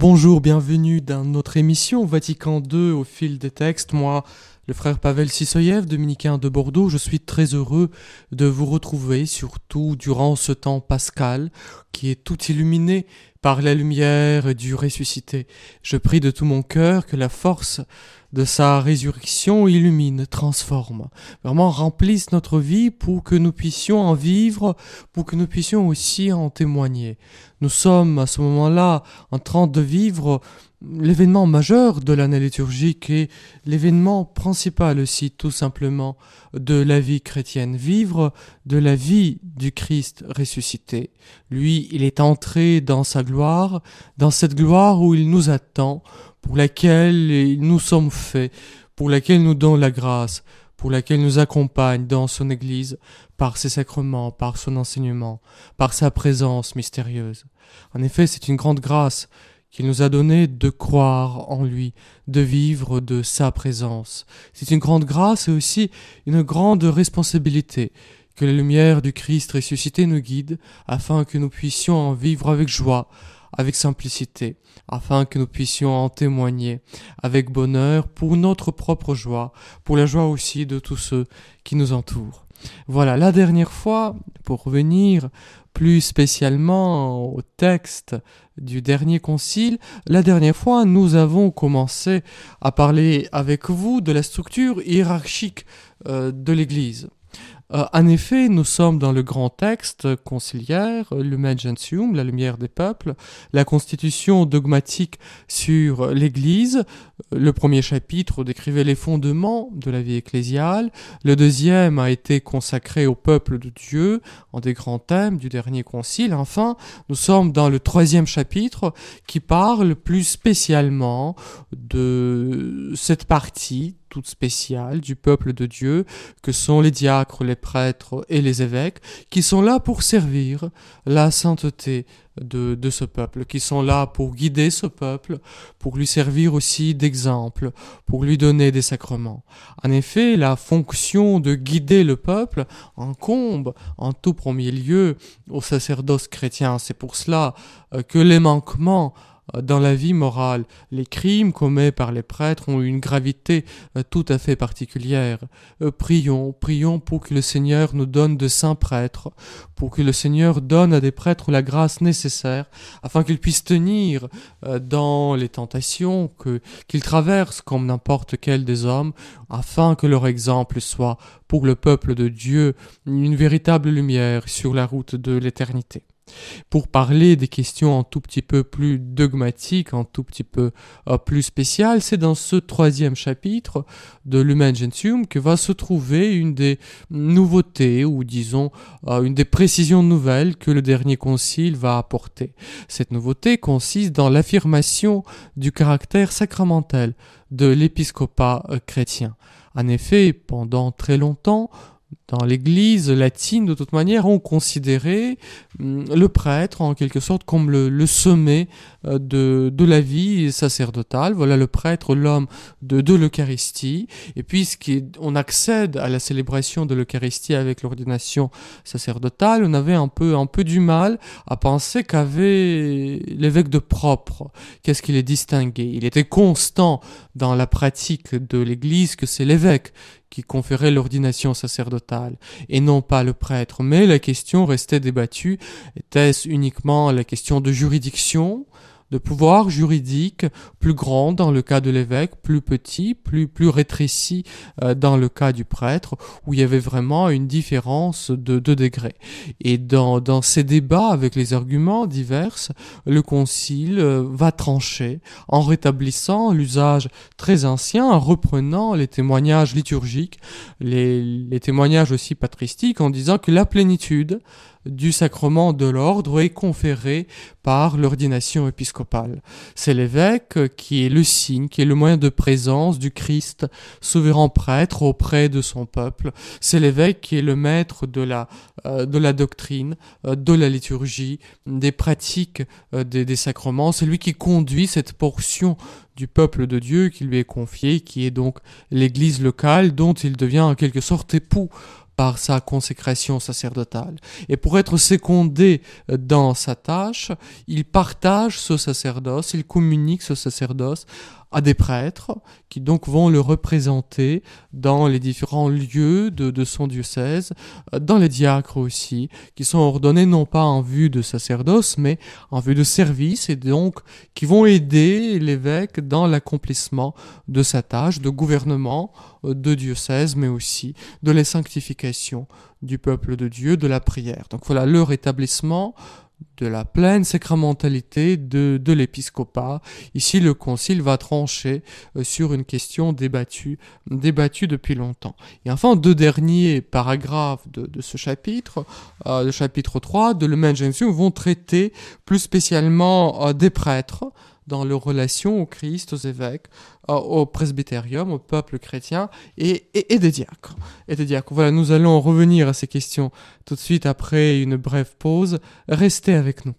Bonjour, bienvenue dans notre émission Vatican II au fil des textes. Moi, le frère Pavel Sissoyev, dominicain de Bordeaux, je suis très heureux de vous retrouver, surtout durant ce temps pascal qui est tout illuminé par la lumière du ressuscité. Je prie de tout mon cœur que la force de sa résurrection illumine, transforme, vraiment remplisse notre vie pour que nous puissions en vivre, pour que nous puissions aussi en témoigner. Nous sommes à ce moment-là en train de vivre l'événement majeur de l'année liturgique et l'événement principal aussi tout simplement de la vie chrétienne, vivre de la vie du Christ ressuscité. Lui, il est entré dans sa gloire, dans cette gloire où il nous attend, pour laquelle nous sommes faits, pour laquelle nous donne la grâce, pour laquelle nous accompagne dans son Église, par ses sacrements, par son enseignement, par sa présence mystérieuse. En effet, c'est une grande grâce qu'il nous a donné de croire en lui, de vivre de sa présence. C'est une grande grâce et aussi une grande responsabilité que la lumière du Christ ressuscité nous guide afin que nous puissions en vivre avec joie, avec simplicité, afin que nous puissions en témoigner avec bonheur pour notre propre joie, pour la joie aussi de tous ceux qui nous entourent. Voilà, la dernière fois, pour revenir plus spécialement au texte du dernier concile, la dernière fois nous avons commencé à parler avec vous de la structure hiérarchique euh, de l'Église. Euh, en effet, nous sommes dans le grand texte conciliaire, le Gentium, la lumière des peuples, la constitution dogmatique sur l'Église. Le premier chapitre décrivait les fondements de la vie ecclésiale. Le deuxième a été consacré au peuple de Dieu, en des grands thèmes du dernier concile. Enfin, nous sommes dans le troisième chapitre qui parle plus spécialement de cette partie toute spéciale du peuple de Dieu, que sont les diacres, les prêtres et les évêques, qui sont là pour servir la sainteté de, ce peuple, qui sont là pour guider ce peuple, pour lui servir aussi d'exemple, pour lui donner des sacrements. En effet, la fonction de guider le peuple incombe en tout premier lieu au sacerdoce chrétien. C'est pour cela euh, que les manquements dans la vie morale. Les crimes commis par les prêtres ont une gravité euh, tout à fait particulière. Euh, prions, prions pour que le Seigneur nous donne de saints prêtres, pour que le Seigneur donne à des prêtres la grâce nécessaire, afin qu'ils puissent tenir euh, dans les tentations qu'ils traversent comme n'importe quel des hommes, afin que leur exemple soit pour le peuple de Dieu une véritable lumière sur la route de l'éternité. Pour parler des questions un tout petit peu plus dogmatiques, un tout petit peu euh, plus spéciales, c'est dans ce troisième chapitre de Lumen Gentium que va se trouver une des nouveautés, ou disons euh, une des précisions nouvelles que le dernier concile va apporter. Cette nouveauté consiste dans l'affirmation du caractère sacramentel de l'épiscopat euh, chrétien. En effet, pendant très longtemps, dans l'Église latine, de toute manière, on considérait hum, le prêtre en quelque sorte comme le, sommet euh, de, de, la vie sacerdotale. Voilà le prêtre, l'homme de, de l'Eucharistie. Et puisqu'on accède à la célébration de l'Eucharistie avec l'ordination sacerdotale, on avait un peu, un peu du mal à penser qu'avait l'évêque de propre. Qu'est-ce qu'il est distingué? Il était constant dans la pratique de l'Église que c'est l'évêque qui conférait l'ordination sacerdotale, et non pas le prêtre. Mais la question restait débattue. Était-ce uniquement la question de juridiction de pouvoir juridique plus grand dans le cas de l'évêque, plus petit, plus, plus rétréci euh, dans le cas du prêtre, où il y avait vraiment une différence de, de degrés. Et dans, ces débats avec les arguments divers, le concile euh, va trancher en rétablissant l'usage très ancien, en reprenant les témoignages liturgiques, les témoignages aussi patristiques, en disant que la plénitude du sacrement de l'ordre est conféré par l'ordination épiscopale. C'est l'évêque qui est le signe, qui est le moyen de présence du Christ, souverain prêtre auprès de son peuple. C'est l'évêque qui est le maître de la, euh, de la doctrine, euh, de la liturgie, des pratiques euh, des, des sacrements. C'est lui qui conduit cette portion du peuple de Dieu qui lui est confié, qui est donc l'Église locale dont il devient en quelque sorte époux par sa consécration sacerdotale. Et pour être secondé dans sa tâche, il partage ce sacerdoce, il communique ce sacerdoce à des prêtres qui donc vont le représenter dans les différents lieux de, son diocèse, dans les diacres aussi, qui sont ordonnés non pas en vue de sacerdoce, mais en vue de service et donc qui vont aider l'évêque dans l'accomplissement de sa tâche de gouvernement euh, de diocèse, mais aussi de la sanctification du peuple de Dieu, de la prière. Donc voilà leur établissement de la pleine sacramentalité de, de l'épiscopat. Ici, le concile va trancher euh, sur une question débattue, débattue depuis longtemps. Et enfin, deux derniers paragraphes de, de ce chapitre, euh, le chapitre 3 de Le Gentium, vont traiter plus spécialement euh, des prêtres, dans leur relation au Christ, aux évêques, au presbytérium, au peuple chrétien et, et, des diacres. Et des diacres. Voilà, nous allons revenir à ces questions tout de suite après une brève pause. Restez avec nous.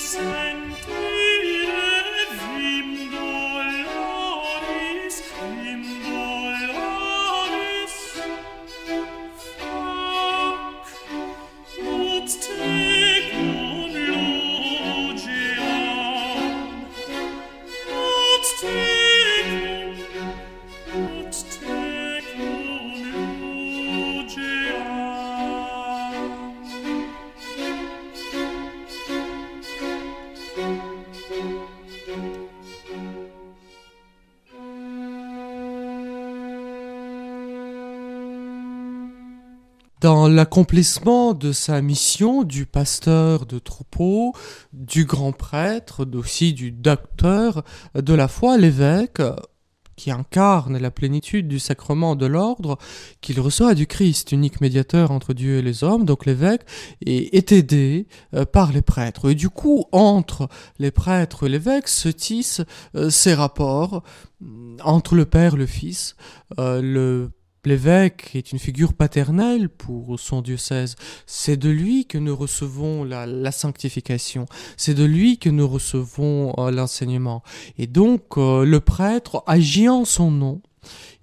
crescent dans l'accomplissement de sa mission du pasteur de troupeau, du grand prêtre, aussi du docteur de la foi, l'évêque, qui incarne la plénitude du sacrement de l'ordre qu'il reçoit du Christ, unique médiateur entre Dieu et les hommes, donc l'évêque est, aidé euh, par les prêtres. Et du coup, entre les prêtres et l'évêque se tissent euh, ces rapports entre le Père, le Fils, euh, le L'évêque est une figure paternelle pour son diocèse. C'est de lui que nous recevons la, sanctification. C'est de lui que nous recevons euh, l'enseignement. Et donc, euh, le prêtre agit en son nom.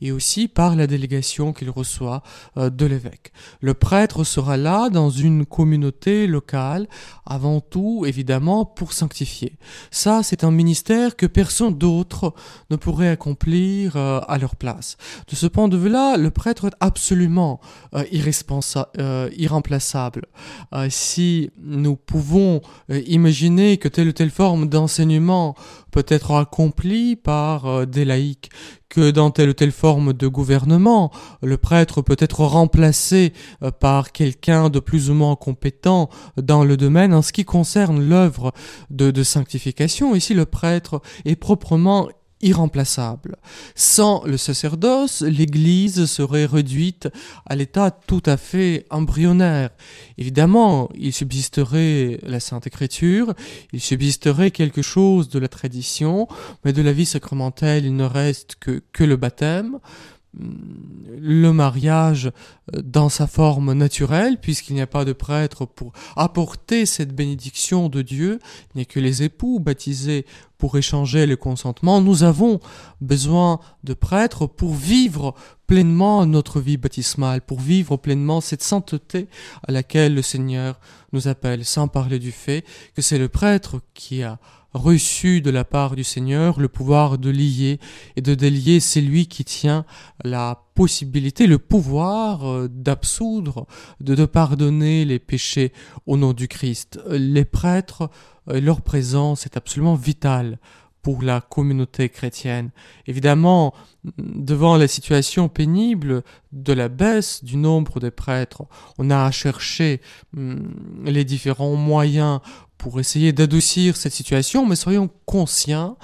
Et aussi par la délégation qu'il reçoit euh, de l'évêque. Le prêtre sera là dans une communauté locale, avant tout évidemment pour sanctifier. Ça, c'est un ministère que personne d'autre ne pourrait accomplir euh, à leur place. De ce point de vue-là, le prêtre est absolument euh, irremplaçable. si nous pouvons imaginer que telle ou telle forme d'enseignement peut être accompli par euh, des laïcs, que dans telle ou telle forme de gouvernement, le prêtre peut être remplacé euh, par quelqu'un de plus ou moins compétent dans le domaine en ce qui concerne l'œuvre de, de sanctification. Ici, le prêtre est proprement irremplaçable. Sans le sacerdoce, l'Église serait réduite à l'état tout à fait embryonnaire. Évidemment, il subsisterait la Sainte Écriture, il subsisterait quelque chose de la tradition, mais de la vie sacramentelle, il ne reste que, que le baptême, le mariage euh, dans sa forme naturelle, puisqu'il n'y a pas de prêtre pour apporter cette bénédiction de Dieu, il n'y a que les époux baptisés pour échanger le consentement. Nous avons besoin de prêtres pour vivre pleinement notre vie baptismale, pour vivre pleinement cette sainteté à laquelle le Seigneur nous appelle, sans parler du fait que c'est le prêtre qui a reçu de la part du Seigneur le pouvoir de lier et de délier, c'est lui qui tient la possibilité, le pouvoir euh, d'absoudre, de, pardonner les péchés au nom du Christ. Les prêtres, euh, leur présence est absolument vitale pour la communauté chrétienne. Évidemment, devant la situation pénible de la baisse du nombre des prêtres, on a cherché hum, les différents moyens pour essayer d'adoucir cette situation, mais soyons conscients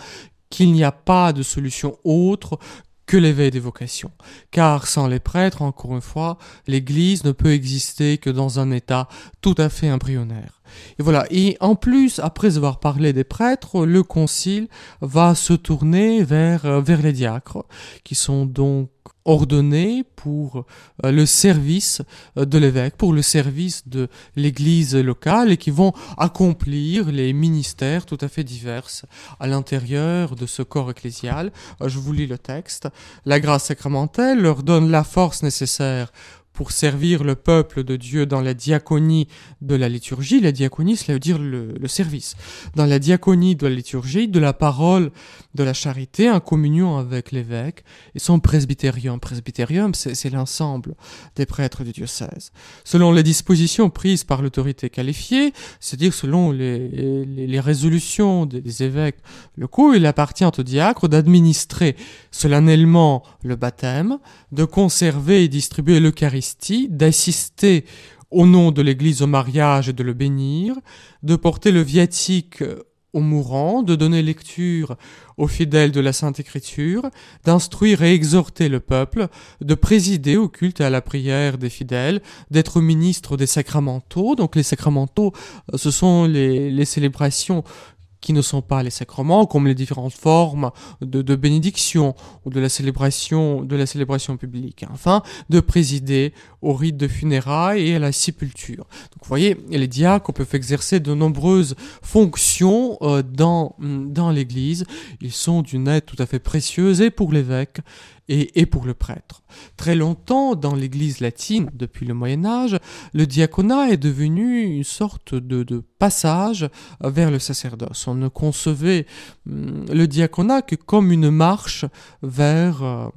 qu'il n'y a pas de solution autre que l'éveil des vocations. Car sans les prêtres, encore une fois, l'Église ne peut exister que dans un état tout à fait embryonnaire. Et voilà. Et en plus, après avoir parlé des prêtres, le concile va se tourner vers, euh, vers les diacres, qui sont donc ordonnés pour euh, le service euh, de l'évêque, pour le service de l'église locale et qui vont accomplir les ministères tout à fait divers à l'intérieur de ce corps ecclésial. Je vous lis le texte. La grâce sacramentelle leur donne la force nécessaire pour servir le peuple de Dieu dans la diaconie de la liturgie. La diaconie, cela veut dire le, service. Dans la diaconie de la liturgie, de la parole, de la charité, en communion avec l'évêque et son presbytérium. Presbytérium, c'est l'ensemble des prêtres du diocèse. Selon les dispositions prises par l'autorité qualifiée, c'est-à-dire selon les, résolutions des, évêques locaux, il appartient au diacre d'administrer solennellement le baptême, de conserver et distribuer l'Eucharistie d'assister au nom de l'Église au mariage et de le bénir, de porter le viatique aux mourants, de donner lecture aux fidèles de la Sainte Écriture, d'instruire et exhorter le peuple, de présider au culte et à la prière des fidèles, d'être ministre des sacramentaux. Donc les sacramentaux, ce sont les célébrations qui ne sont pas les sacrements, comme les différentes formes de, bénédiction ou de la célébration de la célébration publique. Enfin, de présider au rite de funérailles et à la sépulture. Donc, vous voyez, les diacres peuvent exercer de nombreuses fonctions euh, dans dans l'Église. Ils sont d'une aide tout à fait précieuse et pour l'évêque et, pour le prêtre. Très longtemps, dans l'Église latine, depuis le Moyen Âge, le diaconat est devenu une sorte de, passage vers le sacerdoce. On ne concevait hum, le diaconat que comme une marche vers... Euh,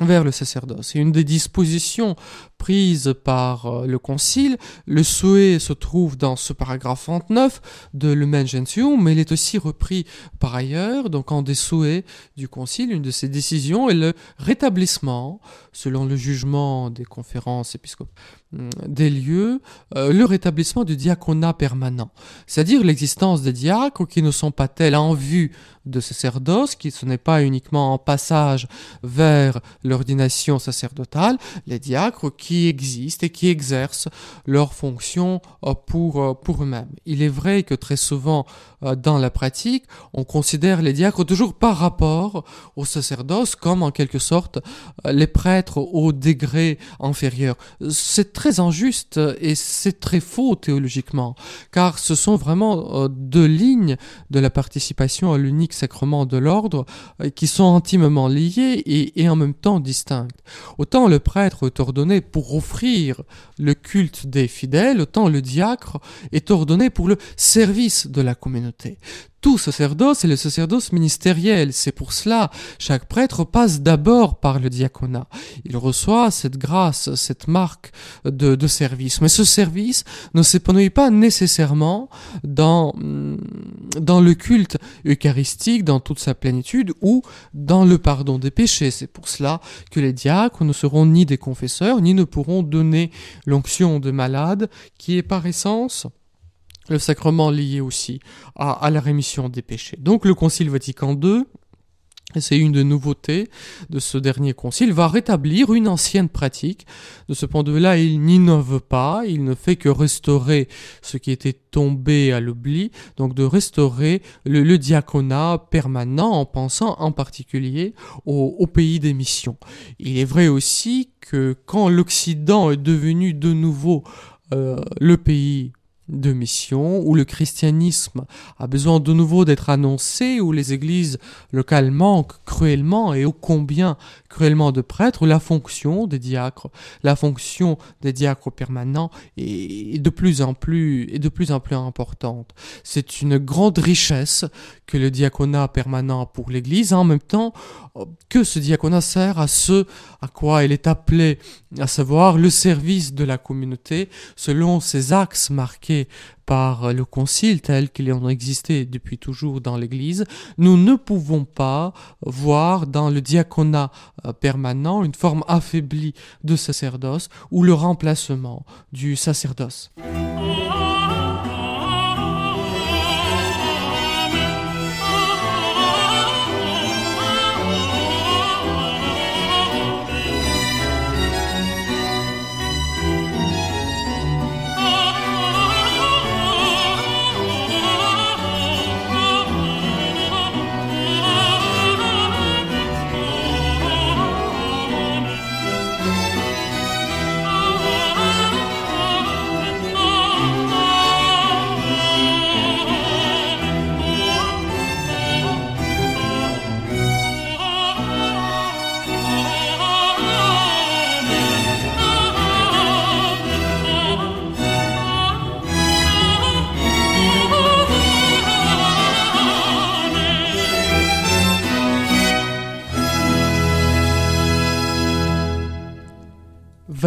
vers le sacerdoce. Et une des dispositions prises par euh, le concile, le souhait se trouve dans ce paragraphe 39 de Lumen Gentium, mais il est aussi repris par ailleurs, donc en des souhaits du concile, une de ses décisions est le rétablissement, selon le jugement des conférences épiscopales, hum, des lieux, euh, le rétablissement du diaconat permanent, c'est-à-dire l'existence des diacres qui ne sont pas tels en vue de sacerdoce, qui ce n'est pas uniquement en passage vers l'ordination sacerdotale, les diacres qui existent et qui exercent leurs fonctions euh, pour, euh, pour eux-mêmes. Il est vrai que très souvent euh, dans la pratique, on considère les diacres toujours par rapport au sacerdoce comme en quelque sorte les prêtres au degré inférieur. C'est très injuste et c'est très faux théologiquement, car ce sont vraiment deux lignes de la participation à l'unique sacrement de l'ordre qui sont intimement liées et, et en même temps distinctes. Autant le prêtre est ordonné pour offrir le culte des fidèles, autant le diacre est ordonné pour le service de la communauté tout sacerdoce est le sacerdoce ministériel. C'est pour cela, chaque prêtre passe d'abord par le diaconat. Il reçoit cette grâce, cette marque de, service. Mais ce service ne s'épanouit pas nécessairement dans, dans le culte eucharistique dans toute sa plénitude ou dans le pardon des péchés. C'est pour cela que les diacres ne seront ni des confesseurs, ni ne pourront donner l'onction de malade, qui est par essence le sacrement lié aussi à, la rémission des péchés. Donc le Concile Vatican II, c'est une des nouveautés de ce dernier concile, va rétablir une ancienne pratique. De ce point de vue-là, il n'innove pas, il ne fait que restaurer ce qui était tombé à l'oubli, donc de restaurer le, diaconat permanent en pensant en particulier au, pays des missions. Il est vrai aussi que quand l'Occident est devenu de nouveau euh, le pays de mission, où le christianisme a besoin de nouveau d'être annoncé, où les églises locales manquent cruellement et ô combien cruellement de prêtres, la fonction des diacres, la fonction des diacres permanents est de plus en plus, est de plus en plus importante. C'est une grande richesse que le diaconat permanent pour l'église, en même temps que ce diaconat sert à ce à quoi il est appelé, à savoir le service de la communauté selon ses axes marqués par le concile tel qu'il en existé depuis toujours dans l'Église, nous ne pouvons pas voir dans le diaconat euh, permanent une forme affaiblie de sacerdoce ou le remplacement du sacerdoce.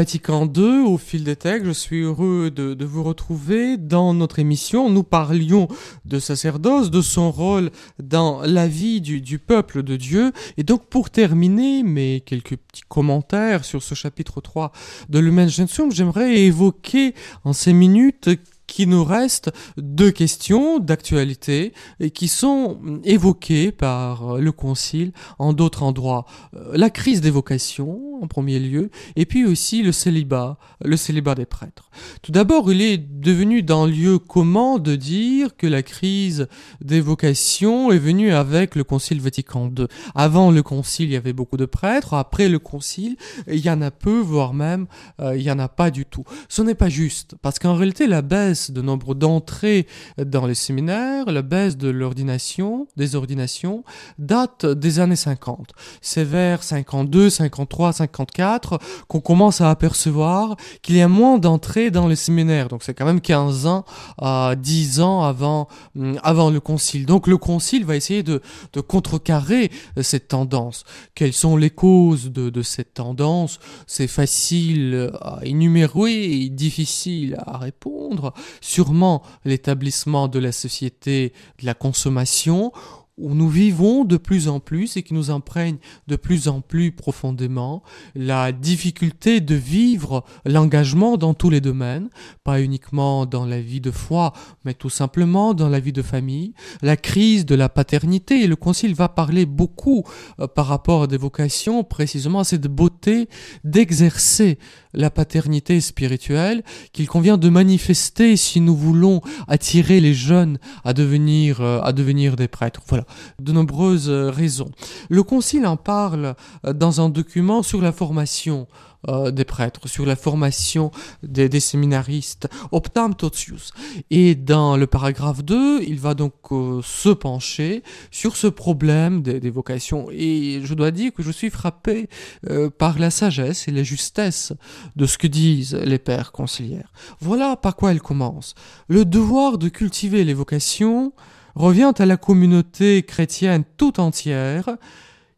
Vatican II, au fil des textes, je suis heureux de, vous retrouver dans notre émission. Nous parlions de sacerdoce, de son rôle dans la vie du, peuple de Dieu. Et donc pour terminer mes quelques petits commentaires sur ce chapitre 3 de Lumen Gentium, j'aimerais évoquer en ces minutes qui nous reste deux questions d'actualité qui sont évoquées par le Concile en d'autres endroits. Euh, la crise des vocations, en premier lieu, et puis aussi le célibat, le célibat des prêtres. Tout d'abord, il est devenu d'un lieu commun de dire que la crise des vocations est venue avec le Concile Vatican II. Avant le Concile, il y avait beaucoup de prêtres, après le Concile, il y en a peu, voire même, euh, il y en a pas du tout. Ce n'est pas juste, parce qu'en réalité, la baisse de nombre d'entrées dans les séminaires, la baisse de l'ordination, des ordinations, date des années 50. C'est vers 52, 53, 54 qu'on commence à apercevoir qu'il y a moins d'entrées dans les séminaires. Donc c'est quand même 15 ans à 10 ans avant, hum, avant le concile. Donc le concile va essayer de, de contrecarrer cette tendance. Quelles sont les causes de, de cette tendance? C'est facile à énumérer et difficile à répondre sûrement l'établissement de la société de la consommation où nous vivons de plus en plus et qui nous imprègne de plus en plus profondément, la difficulté de vivre l'engagement dans tous les domaines, pas uniquement dans la vie de foi, mais tout simplement dans la vie de famille, la crise de la paternité, et le Concile va parler beaucoup euh, par rapport à des vocations, précisément à cette beauté d'exercer la paternité spirituelle qu'il convient de manifester si nous voulons attirer les jeunes à devenir, euh, à devenir des prêtres. Voilà. De nombreuses raisons. Le Concile en parle dans un document sur la formation euh, des prêtres, sur la formation des, séminaristes, optam totius. Et dans le paragraphe 2, il va donc euh, se pencher sur ce problème des, vocations. Et je dois dire que je suis frappé euh, par la sagesse et la justesse de ce que disent les pères conciliaires. Voilà par quoi elle commence. Le devoir de cultiver les vocations revient à la communauté chrétienne tout entière,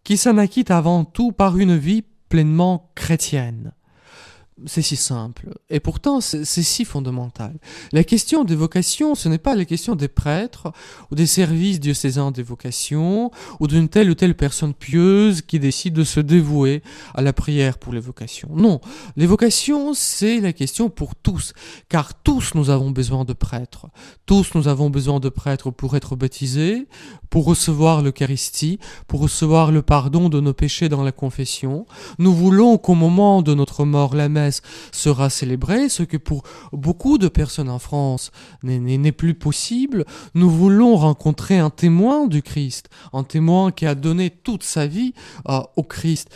qui s'en acquitte avant tout par une vie pleinement chrétienne. C'est si simple. Et pourtant, c'est si fondamental. La question des vocations, ce n'est pas la question des prêtres, ou des services diocésains des vocations, ou d'une telle ou telle personne pieuse qui décide de se dévouer à la prière pour les vocations. Non. Les vocations, c'est la question pour tous. Car tous nous avons besoin de prêtres. Tous nous avons besoin de prêtres pour être baptisés, pour recevoir l'Eucharistie, pour recevoir le pardon de nos péchés dans la confession. Nous voulons qu'au moment de notre mort, la messe sera célébrée, ce que pour beaucoup de personnes en France n'est plus possible. Nous voulons rencontrer un témoin du Christ, un témoin qui a donné toute sa vie euh, au Christ.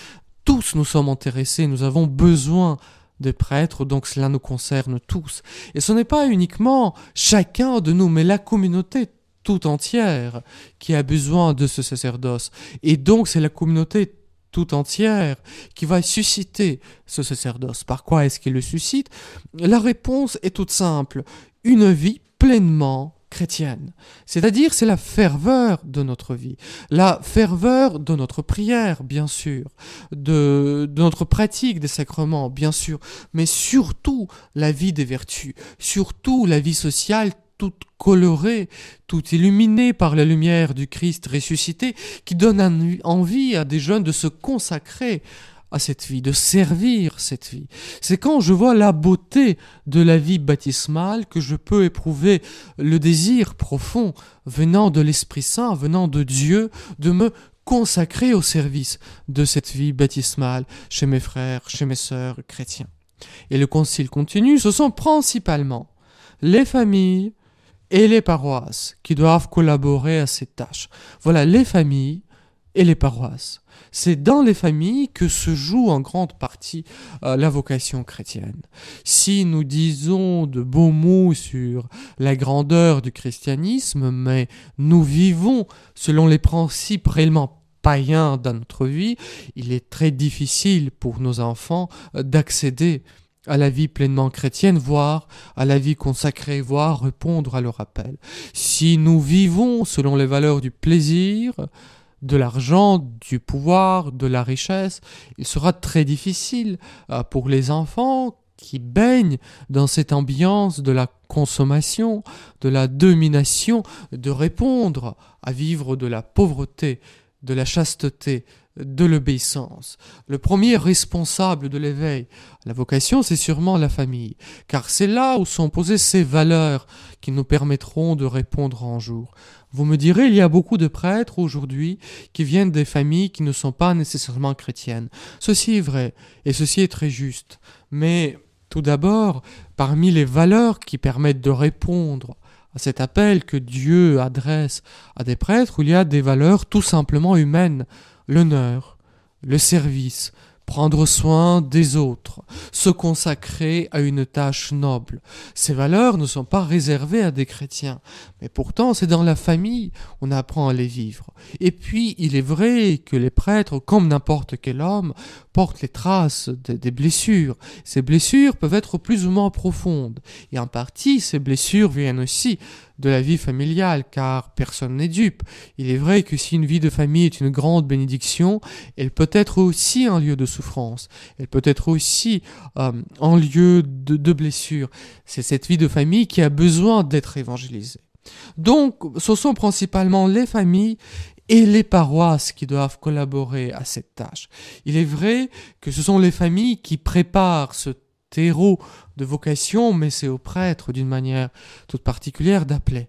Tous nous sommes intéressés, nous avons besoin des prêtres, donc cela nous concerne tous. Et ce n'est pas uniquement chacun de nous, mais la communauté tout entière qui a besoin de ce sacerdoce. Et donc c'est la communauté tout entière qui va susciter ce sacerdoce. Par quoi est-ce qu'il le suscite? La réponse est toute simple. Une vie pleinement chrétienne. C'est-à-dire, c'est la ferveur de notre vie, la ferveur de notre prière, bien sûr, de, de, notre pratique des sacrements, bien sûr, mais surtout la vie des vertus, surtout la vie sociale toute colorée, toute illuminée par la lumière du Christ ressuscité, qui donne envie à des jeunes de se consacrer à cette vie, de servir cette vie. C'est quand je vois la beauté de la vie baptismale que je peux éprouver le désir profond venant de l'Esprit Saint, venant de Dieu, de me consacrer au service de cette vie baptismale chez mes frères, chez mes sœurs chrétiens. Et le concile continue, ce sont principalement les familles, et les paroisses qui doivent collaborer à ces tâches. Voilà, les familles et les paroisses. C'est dans les familles que se joue en grande partie euh, la vocation chrétienne. Si nous disons de beaux mots sur la grandeur du christianisme, mais nous vivons selon les principes réellement païens dans notre vie, il est très difficile pour nos enfants euh, d'accéder à la vie pleinement chrétienne, voire à la vie consacrée, voire répondre à leur appel. Si nous vivons selon les valeurs du plaisir, de l'argent, du pouvoir, de la richesse, il sera très difficile euh, pour les enfants qui baignent dans cette ambiance de la consommation, de la domination, de répondre à vivre de la pauvreté, de la chasteté, de l'obéissance. Le premier responsable de l'éveil la vocation, c'est sûrement la famille, car c'est là où sont posées ces valeurs qui nous permettront de répondre en jour. Vous me direz, il y a beaucoup de prêtres aujourd'hui qui viennent des familles qui ne sont pas nécessairement chrétiennes. Ceci est vrai, et ceci est très juste. Mais tout d'abord, parmi les valeurs qui permettent de répondre à cet appel que Dieu adresse à des prêtres, il y a des valeurs tout simplement humaines l'honneur, le service, prendre soin des autres, se consacrer à une tâche noble. Ces valeurs ne sont pas réservées à des chrétiens, mais pourtant c'est dans la famille on apprend à les vivre. Et puis il est vrai que les prêtres, comme n'importe quel homme, portent les traces des blessures. Ces blessures peuvent être plus ou moins profondes, et en partie ces blessures viennent aussi de la vie familiale, car personne n'est dupe. Il est vrai que si une vie de famille est une grande bénédiction, elle peut être aussi un lieu de souffrance, elle peut être aussi euh, un lieu de, de blessure. C'est cette vie de famille qui a besoin d'être évangélisée. Donc, ce sont principalement les familles et les paroisses qui doivent collaborer à cette tâche. Il est vrai que ce sont les familles qui préparent ce terreau de vocation, mais c'est aux prêtres d'une manière toute particulière d'appeler.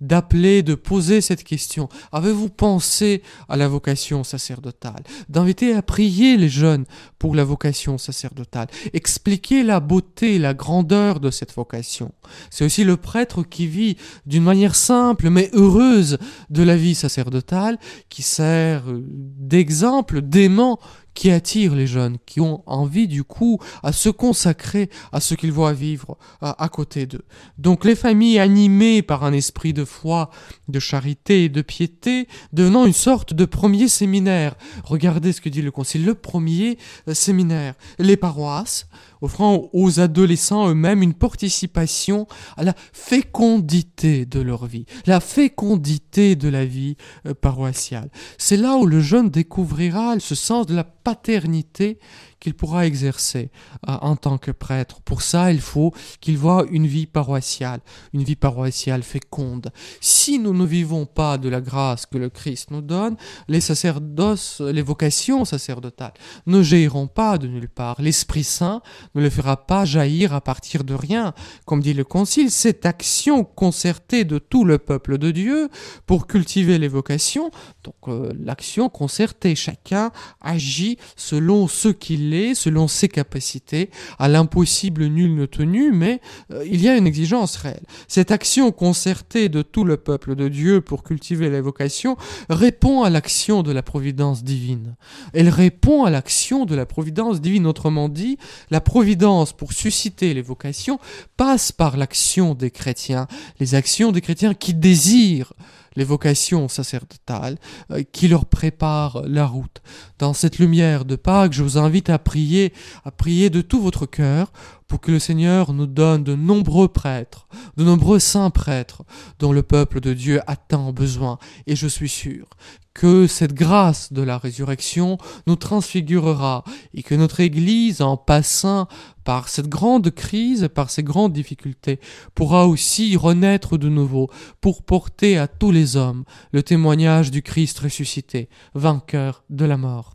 d'appeler, de poser cette question. Avez-vous pensé à la vocation sacerdotale? D'inviter à prier les jeunes pour la vocation sacerdotale. Expliquer la beauté, la grandeur de cette vocation. C'est aussi le prêtre qui vit d'une manière simple mais heureuse de la vie sacerdotale, qui sert d'exemple, d'aimant qui attire les jeunes, qui ont envie du coup à se consacrer à ce qu'ils voient vivre à, côté d'eux. Donc les familles animées par un esprit de foi, de charité et de piété, devenant une sorte de premier séminaire. Regardez ce que dit le Concile, le premier euh, séminaire. Les paroisses offrant aux adolescents eux-mêmes une participation à la fécondité de leur vie, la fécondité de la vie euh, paroissiale. C'est là où le jeune découvrira ce sens de la paternité qu'il pourra exercer euh, en tant que prêtre. Pour ça, il faut qu'il voit une vie paroissiale, une vie paroissiale féconde. Si nous ne vivons pas de la grâce que le Christ nous donne, les sacerdoces, les vocations sacerdotales ne jailliront pas de nulle part. L'Esprit Saint ne le fera pas jaillir à partir de rien. Comme dit le Concile, cette action concertée de tout le peuple de Dieu pour cultiver les vocations, donc euh, l'action concertée, chacun agit selon ce qu'il selon ses capacités. À l'impossible, nul ne tenu, mais euh, il y a une exigence réelle. Cette action concertée de tout le peuple de Dieu pour cultiver la vocation répond à l'action de la providence divine. Elle répond à l'action de la providence divine. Autrement dit, la providence pour susciter les vocations passe par l'action des chrétiens, les actions des chrétiens qui désirent les vocations sacerdotales, euh, qui leur préparent la route. Dans cette lumière de Pâques, je vous invite à prier, à prier de tout votre cœur pour que le Seigneur nous donne de nombreux prêtres, de nombreux saints prêtres dont le peuple de Dieu a tant besoin. Et je suis sûr que cette grâce de la résurrection nous transfigurera et que notre Église, en passant par cette grande crise, par ces grandes difficultés, pourra aussi renaître de nouveau pour porter à tous les hommes le témoignage du Christ ressuscité, vainqueur de la mort.